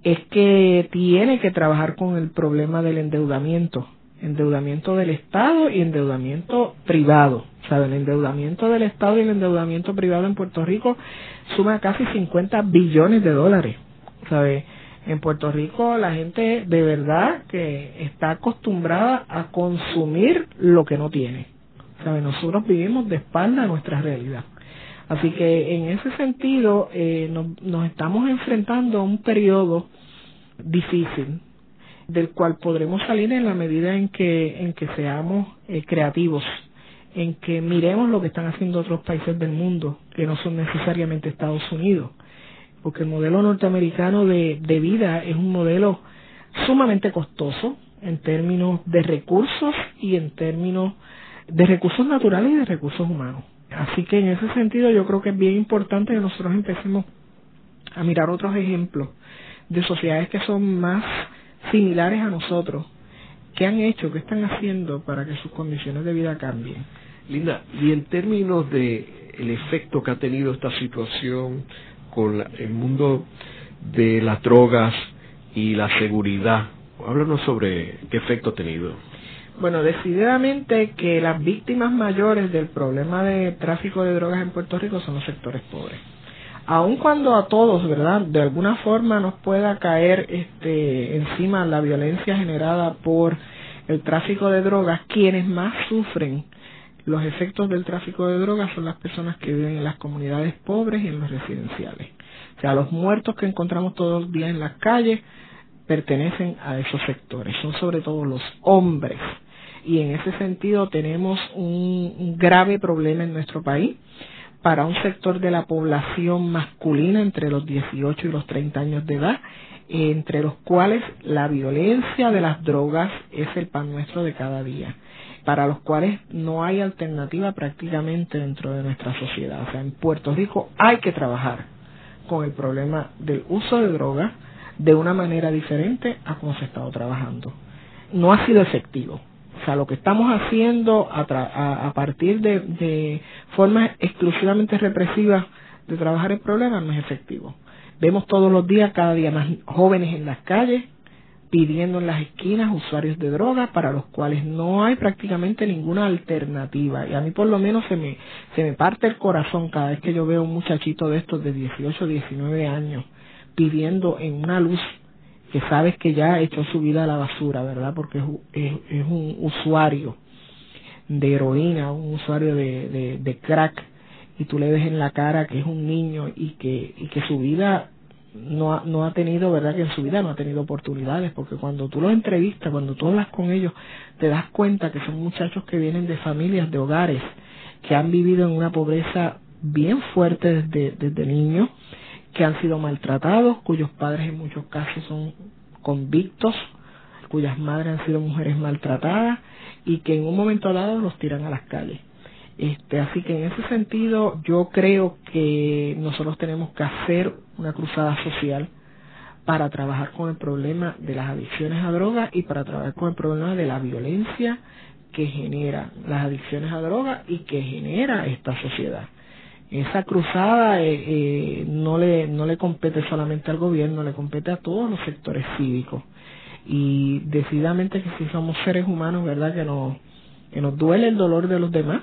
es que tiene que trabajar con el problema del endeudamiento, endeudamiento del Estado y endeudamiento privado. ¿Sabe? El endeudamiento del Estado y el endeudamiento privado en Puerto Rico suma casi 50 billones de dólares. ¿Sabe? En Puerto Rico la gente de verdad que está acostumbrada a consumir lo que no tiene. ¿Sabe? Nosotros vivimos de espalda a nuestra realidad. Así que en ese sentido eh, nos, nos estamos enfrentando a un periodo difícil del cual podremos salir en la medida en que en que seamos eh, creativos en que miremos lo que están haciendo otros países del mundo que no son necesariamente Estados Unidos porque el modelo norteamericano de, de vida es un modelo sumamente costoso en términos de recursos y en términos de recursos naturales y de recursos humanos. Así que en ese sentido yo creo que es bien importante que nosotros empecemos a mirar otros ejemplos de sociedades que son más similares a nosotros, qué han hecho, qué están haciendo para que sus condiciones de vida cambien. Linda, y en términos de el efecto que ha tenido esta situación con el mundo de las drogas y la seguridad. Háblanos sobre qué efecto ha tenido. Bueno, decididamente que las víctimas mayores del problema de tráfico de drogas en Puerto Rico son los sectores pobres. Aun cuando a todos, ¿verdad? De alguna forma nos pueda caer este encima la violencia generada por el tráfico de drogas, quienes más sufren los efectos del tráfico de drogas son las personas que viven en las comunidades pobres y en los residenciales. O sea, los muertos que encontramos todos los días en las calles pertenecen a esos sectores, son sobre todo los hombres. Y en ese sentido tenemos un, grave problema en nuestro país para un sector de la población masculina entre los 18 y los 30 años de edad, entre los cuales la violencia de las drogas es el pan nuestro de cada día para los cuales no hay alternativa prácticamente dentro de nuestra sociedad. O sea, en Puerto Rico hay que trabajar con el problema del uso de drogas de una manera diferente a como se ha estado trabajando. No ha sido efectivo. O sea, lo que estamos haciendo a, a, partir de, de formas exclusivamente represivas de trabajar el problema no es efectivo. Vemos todos los días cada día más jóvenes en las calles pidiendo en las esquinas usuarios de drogas para los cuales no hay prácticamente ninguna alternativa. Y a mí por lo menos se me, se me parte el corazón cada vez que yo veo un muchachito de estos de 18 o 19 años pidiendo en una luz que sabes que ya hecho su vida a la basura, ¿verdad? Porque es, es, un usuario de heroína, un usuario de, de, de crack, y tú le ves en la cara que es un niño y que, y que su vida no ha, no ha tenido, ¿verdad? Que en su vida no ha tenido oportunidades, porque cuando tú los entrevistas, cuando tú hablas con ellos, te das cuenta que son muchachos que vienen de familias, de hogares, que han vivido en una pobreza bien fuerte desde, desde niños, que han sido maltratados, cuyos padres en muchos casos son convictos, cuyas madres han sido mujeres maltratadas y que en un momento dado los tiran a las calles. Este, así que en ese sentido yo creo que nosotros tenemos que hacer una cruzada social para trabajar con el problema de las adicciones a drogas y para trabajar con el problema de la violencia que genera las adicciones a drogas y que genera esta sociedad. Esa cruzada eh, eh, no le no le compete solamente al gobierno, le compete a todos los sectores cívicos. Y decididamente que si somos seres humanos, verdad que nos que nos duele el dolor de los demás,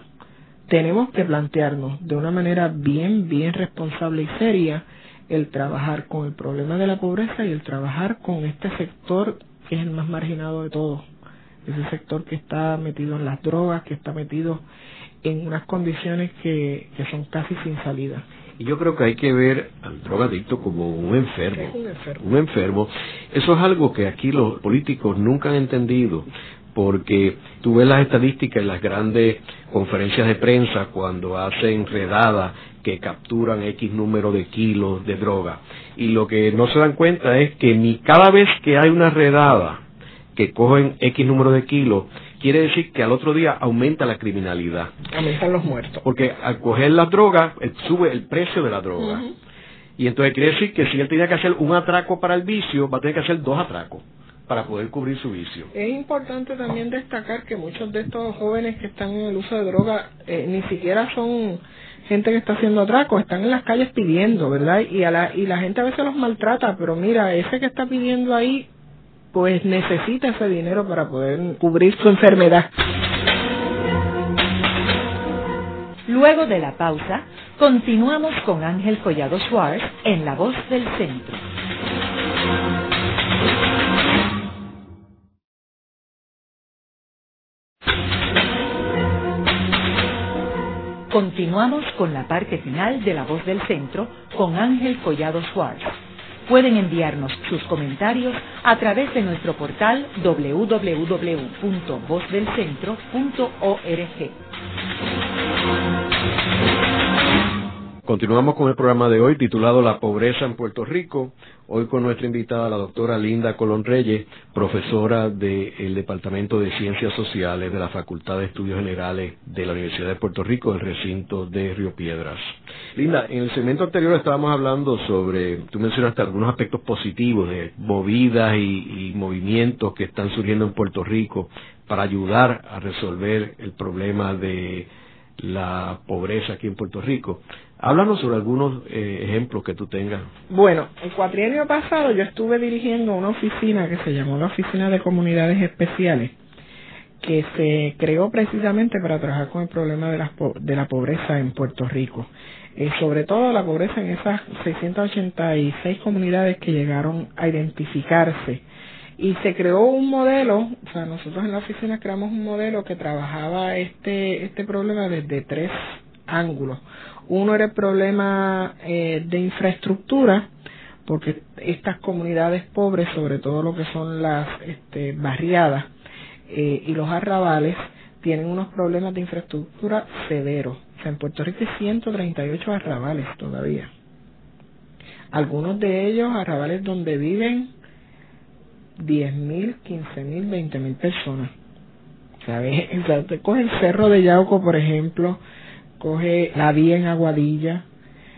tenemos que plantearnos de una manera bien bien responsable y seria el trabajar con el problema de la pobreza y el trabajar con este sector que es el más marginado de todos, ese sector que está metido en las drogas, que está metido en unas condiciones que, que son casi sin salida. Y yo creo que hay que ver al drogadicto como un enfermo. un enfermo. Un enfermo. Eso es algo que aquí los políticos nunca han entendido, porque tú ves las estadísticas en las grandes conferencias de prensa cuando hacen redadas que capturan X número de kilos de droga. Y lo que no se dan cuenta es que ni cada vez que hay una redada que cogen X número de kilos, quiere decir que al otro día aumenta la criminalidad. Aumentan los muertos. Porque al coger la droga, eh, sube el precio de la droga. Y entonces quiere decir que si él tenía que hacer un atraco para el vicio, va a tener que hacer dos atracos para poder cubrir su vicio. Es importante también destacar que muchos de estos jóvenes que están en el uso de droga eh, ni siquiera son gente que está haciendo atracos, están en las calles pidiendo, ¿verdad? Y, a la, y la gente a veces los maltrata, pero mira, ese que está pidiendo ahí, pues necesita ese dinero para poder cubrir su enfermedad. Luego de la pausa, continuamos con Ángel Collado Schwartz en La Voz del Centro. Continuamos con la parte final de La Voz del Centro con Ángel Collado Schwartz. Pueden enviarnos sus comentarios a través de nuestro portal www.vozdelcentro.org. Continuamos con el programa de hoy titulado La pobreza en Puerto Rico. Hoy con nuestra invitada, la doctora Linda Colón Reyes, profesora del Departamento de Ciencias Sociales de la Facultad de Estudios Generales de la Universidad de Puerto Rico, del recinto de Río Piedras. Linda, en el segmento anterior estábamos hablando sobre, tú mencionaste algunos aspectos positivos de movidas y movimientos que están surgiendo en Puerto Rico para ayudar a resolver el problema de la pobreza aquí en Puerto Rico. Háblanos sobre algunos eh, ejemplos que tú tengas. Bueno, el cuatrienio pasado yo estuve dirigiendo una oficina que se llamó la Oficina de Comunidades Especiales, que se creó precisamente para trabajar con el problema de la, de la pobreza en Puerto Rico. Eh, sobre todo la pobreza en esas 686 comunidades que llegaron a identificarse. Y se creó un modelo, o sea, nosotros en la oficina creamos un modelo que trabajaba este, este problema desde tres ángulos. Uno era el problema eh, de infraestructura, porque estas comunidades pobres, sobre todo lo que son las este, barriadas eh, y los arrabales, tienen unos problemas de infraestructura severos. O sea, en Puerto Rico hay 138 arrabales todavía. Algunos de ellos arrabales donde viven 10.000, 15.000, 20.000 personas. ¿Sabes? <laughs> O sea, te coge el Cerro de Yauco, por ejemplo, coge la vía en Aguadilla,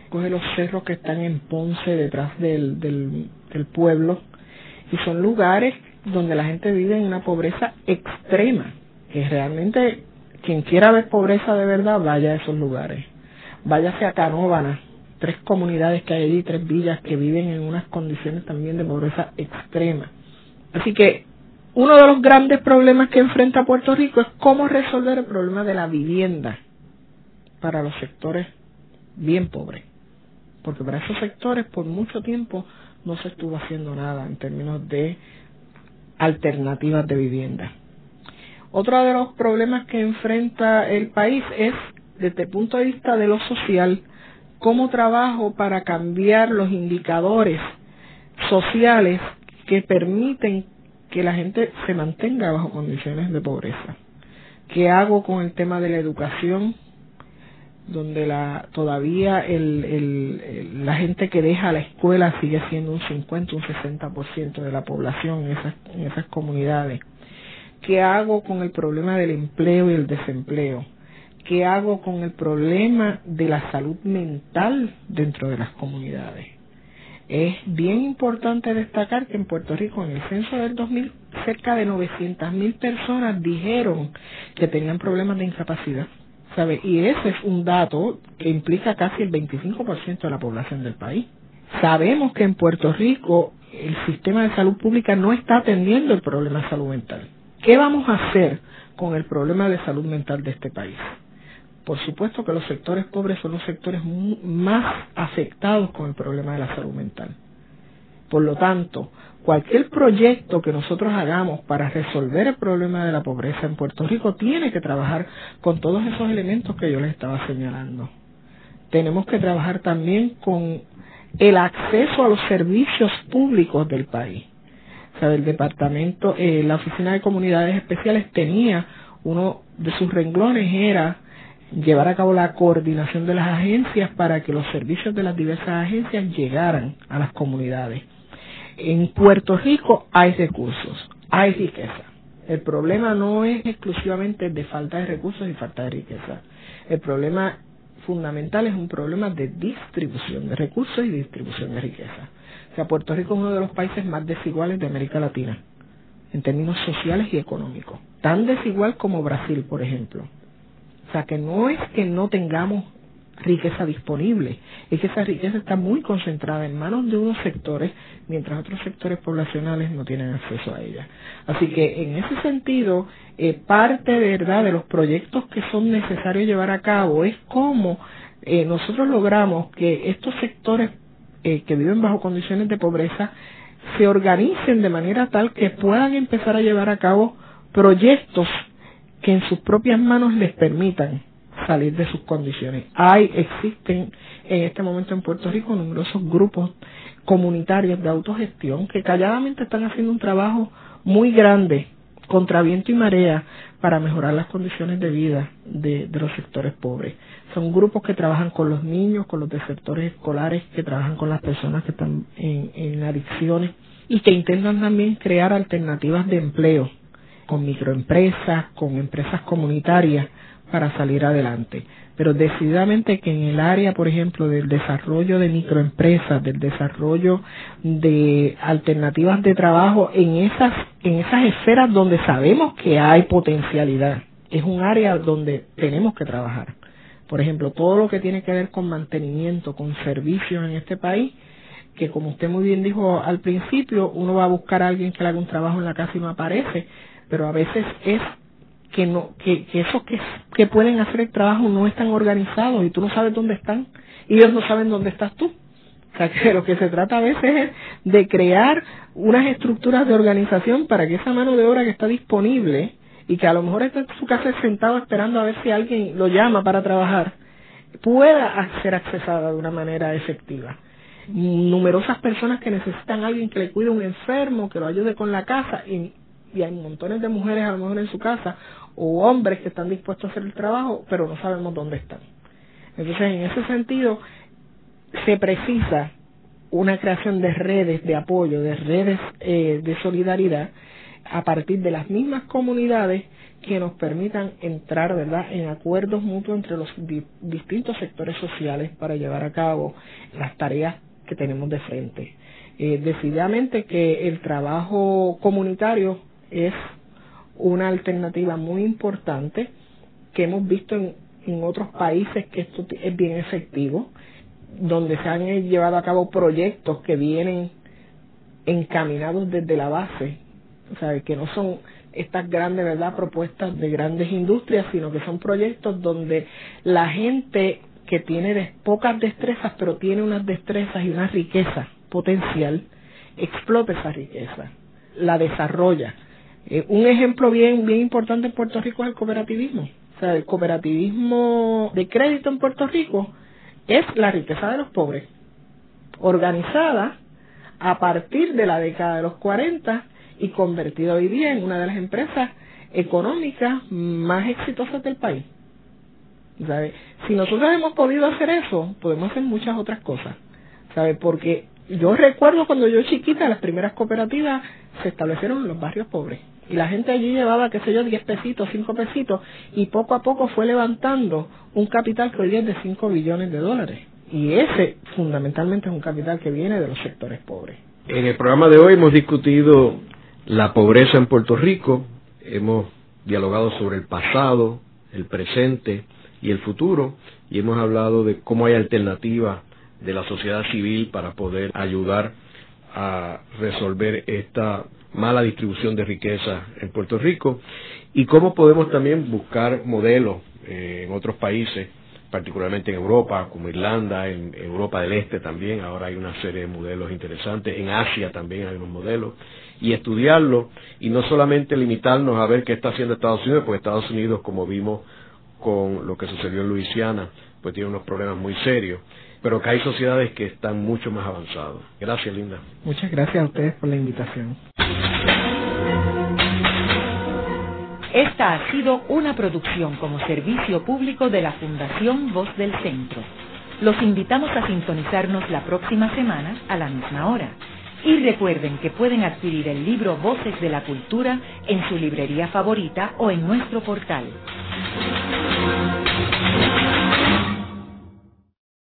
coge los cerros que están en Ponce detrás del, del, pueblo y son lugares donde la gente vive en una pobreza extrema, que realmente quien quiera ver pobreza de verdad vaya a esos lugares. Váyase a Canóvana, tres comunidades que hay allí, tres villas que viven en unas condiciones también de pobreza extrema. Así que uno de los grandes problemas que enfrenta Puerto Rico es cómo resolver el problema de la vivienda para los sectores bien pobres. Porque para esos sectores por mucho tiempo no se estuvo haciendo nada en términos de alternativas de vivienda. Otro de los problemas que enfrenta el país es, desde el punto de vista de lo social, cómo trabajo para cambiar los indicadores sociales que permiten que la gente se mantenga bajo condiciones de pobreza. ¿Qué hago con el tema de la educación? Donde la todavía el, el, la gente que deja la escuela sigue siendo un 50, un 60% de la población en esas, en esas comunidades. ¿Qué hago con el problema del empleo y el desempleo? ¿Qué hago con el problema de la salud mental dentro de las comunidades? Es bien importante destacar que en Puerto Rico, en el censo del 2000, cerca de 900.000 personas dijeron que tenían problemas de incapacidad. Y ese es un dato que implica casi el 25% de la población del país. Sabemos que en Puerto Rico el sistema de salud pública no está atendiendo el problema de salud mental. ¿Qué vamos a hacer con el problema de salud mental de este país? Por supuesto que los sectores pobres son los sectores más afectados con el problema de la salud mental. Por lo tanto, cualquier proyecto que nosotros hagamos para resolver el problema de la pobreza en Puerto Rico tiene que trabajar con todos esos elementos que yo les estaba señalando. Tenemos que trabajar también con el acceso a los servicios públicos del país. O sea, el departamento, eh, la Oficina de Comunidades Especiales tenía uno de sus renglones era llevar a cabo la coordinación de las agencias para que los servicios de las diversas agencias llegaran a las comunidades. En Puerto Rico hay recursos, hay riqueza. El problema no es exclusivamente de falta de recursos y falta de riqueza. El problema fundamental es un problema de distribución de recursos y distribución de riqueza. O sea, Puerto Rico es uno de los países más desiguales de América Latina, en términos sociales y económicos. Tan desigual como Brasil, por ejemplo. O sea, que no es que no tengamos riqueza disponible, es que esa riqueza está muy concentrada en manos de unos sectores, mientras otros sectores poblacionales no tienen acceso a ella. Así que en ese sentido, eh, parte verdad de los proyectos que son necesarios llevar a cabo es cómo eh, nosotros logramos que estos sectores eh, que viven bajo condiciones de pobreza se organicen de manera tal que puedan empezar a llevar a cabo proyectos que en sus propias manos les permitan salir de sus condiciones. Hay, existen en este momento en Puerto Rico numerosos grupos comunitarios de autogestión que calladamente están haciendo un trabajo muy grande contra viento y marea para mejorar las condiciones de vida de, los sectores pobres. Son grupos que trabajan con los niños, con los desertores escolares, que trabajan con las personas que están en, en adicciones y que intentan también crear alternativas de empleo con microempresas, con empresas comunitarias para salir adelante. Pero decididamente que en el área, por ejemplo, del desarrollo de microempresas, del desarrollo de alternativas de trabajo en esas, en esas esferas donde sabemos que hay potencialidad, es un área donde tenemos que trabajar. Por ejemplo, todo lo que tiene que ver con mantenimiento, con servicios en este país, que como usted muy bien dijo al principio, uno va a buscar a alguien que le haga un trabajo en la casa y no aparece, pero a veces es que no que, que esos que, que pueden hacer el trabajo no están organizados y tú no sabes dónde están y ellos no saben dónde estás tú. O sea, que lo que se trata a veces es de crear unas estructuras de organización para que esa mano de obra que está disponible y que a lo mejor está en su casa sentado esperando a ver si alguien lo llama para trabajar, pueda ser accesada de una manera efectiva. Numerosas personas que necesitan a alguien que le cuide a un enfermo, que lo ayude con la casa y y hay montones de mujeres a lo mejor en su casa o hombres que están dispuestos a hacer el trabajo, pero no sabemos dónde están. Entonces, en ese sentido, se precisa una creación de redes de apoyo, de redes eh, de solidaridad a partir de las mismas comunidades que nos permitan entrar verdad en acuerdos mutuos entre los distintos sectores sociales para llevar a cabo las tareas que tenemos de frente. Eh, decididamente que el trabajo comunitario es una alternativa muy importante que hemos visto en, en otros países que esto es bien efectivo, donde se han llevado a cabo proyectos que vienen encaminados desde la base, o sea, que no son estas grandes, ¿verdad?, propuestas de grandes industrias, sino que son proyectos donde la gente que tiene pocas destrezas, pero tiene unas destrezas y una riqueza potencial, explota esa riqueza, la desarrolla eh, un ejemplo bien, bien importante en Puerto Rico es el cooperativismo. O sea, el cooperativismo de crédito en Puerto Rico es la riqueza de los pobres, organizada a partir de la década de los 40 y convertida hoy día en una de las empresas económicas más exitosas del país. ¿Sabe? Si nosotros hemos podido hacer eso, podemos hacer muchas otras cosas. ¿Sabe? Porque yo recuerdo cuando yo chiquita, las primeras cooperativas se establecieron en los barrios pobres. Y la gente allí llevaba, qué sé yo, 10 pesitos, 5 pesitos, y poco a poco fue levantando un capital que hoy es de 5 billones de dólares. Y ese fundamentalmente es un capital que viene de los sectores pobres. En el programa de hoy hemos discutido la pobreza en Puerto Rico, hemos dialogado sobre el pasado, el presente y el futuro y hemos hablado de cómo hay alternativas de la sociedad civil para poder ayudar a resolver esta mala distribución de riqueza en Puerto Rico. Y cómo podemos también buscar modelos eh, en otros países, particularmente en Europa, como Irlanda, en Europa del Este también, ahora hay una serie de modelos interesantes, en Asia también hay unos modelos, y estudiarlo y no solamente limitarnos a ver qué está haciendo Estados Unidos, porque Estados Unidos, como vimos con lo que sucedió en Luisiana, pues tiene unos problemas muy serios, pero que hay sociedades que están mucho más avanzadas. Gracias, Linda. Muchas gracias a ustedes por la invitación. Esta ha sido una producción como servicio público de la Fundación Voz del Centro. Los invitamos a sintonizarnos la próxima semana a la misma hora. Y recuerden que pueden adquirir el libro Voces de la Cultura en su librería favorita o en nuestro portal.